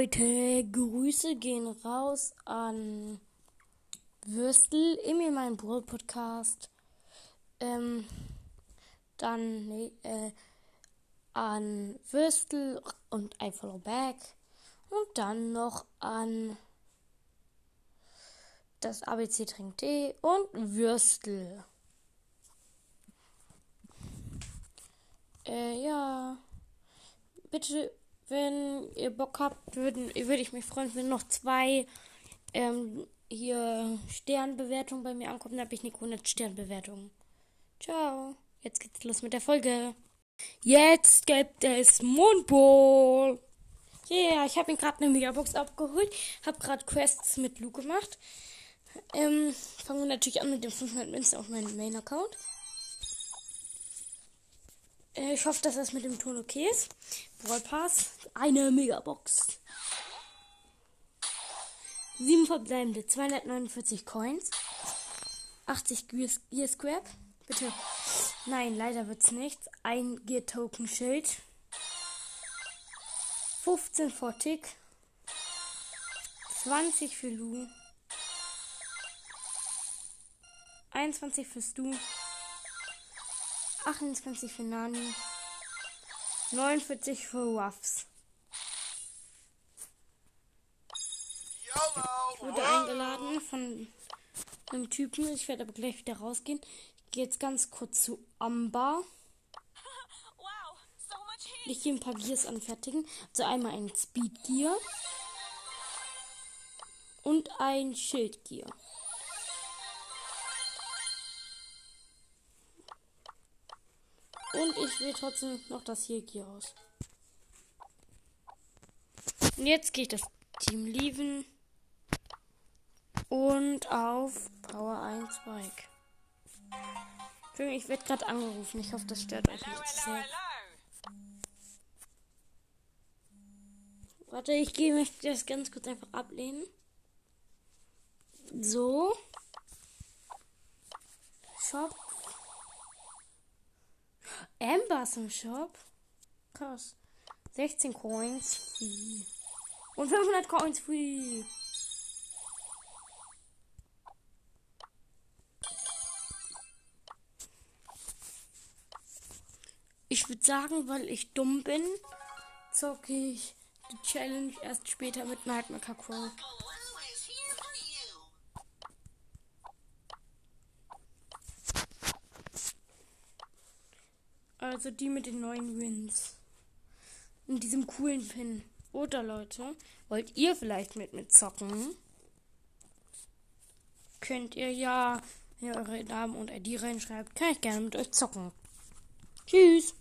Leute, Grüße gehen raus an Würstel, Emil, mein Brawl Podcast. Ähm, dann nee, äh, an Würstel und ein Follow Back. Und dann noch an das ABC Trink Tee und Würstel. Äh, ja. Bitte wenn ihr Bock habt, würde ich mich freuen, wenn noch zwei ähm, hier Sternbewertungen bei mir ankommen. Dann habe ich eine 100 Sternbewertung. Ciao. Jetzt geht's los mit der Folge. Jetzt gibt es Mondball. Yeah, ich habe mir gerade eine Megabox abgeholt. Habe gerade Quests mit Lu gemacht. Ähm, fangen wir natürlich an mit dem 500 Münzen auf meinem Main-Account. Äh, ich hoffe, dass das mit dem Ton okay ist. Brawl Pass. Eine Megabox. Sieben verbleibende. 249 Coins. 80 Gear Scrap. Bitte. Nein, leider wird's nichts. Ein Gear Token Schild. 15 for Tick. 20 für Lu. 21 für Stu. 28 für Nani. 49 für Ruffs. Ich wurde eingeladen von einem Typen. Ich werde aber gleich wieder rausgehen. Ich gehe jetzt ganz kurz zu Amber. Ich gehe ein paar Gears anfertigen. Also einmal ein Speed Gear und ein Schild Gear. Und ich will trotzdem noch das hier hier aus. Und jetzt gehe ich das Team lieben. Und auf Power 1 Bike. Ich werde gerade angerufen. Ich hoffe, das stört euch nicht sehr. Warte, ich gehe mich das ganz kurz einfach ablehnen. So. Shop Ambers im Shop. Krass. 16 Coins free. Und 500 Coins free. Ich würde sagen, weil ich dumm bin, zocke ich die Challenge erst später mit Nightmare Crow. Also die mit den neuen Wins. Und diesem coolen Pin. Oder Leute, wollt ihr vielleicht mit mir zocken? Könnt ihr ja, wenn ihr eure Namen und ID reinschreibt, kann ich gerne mit euch zocken. Tschüss.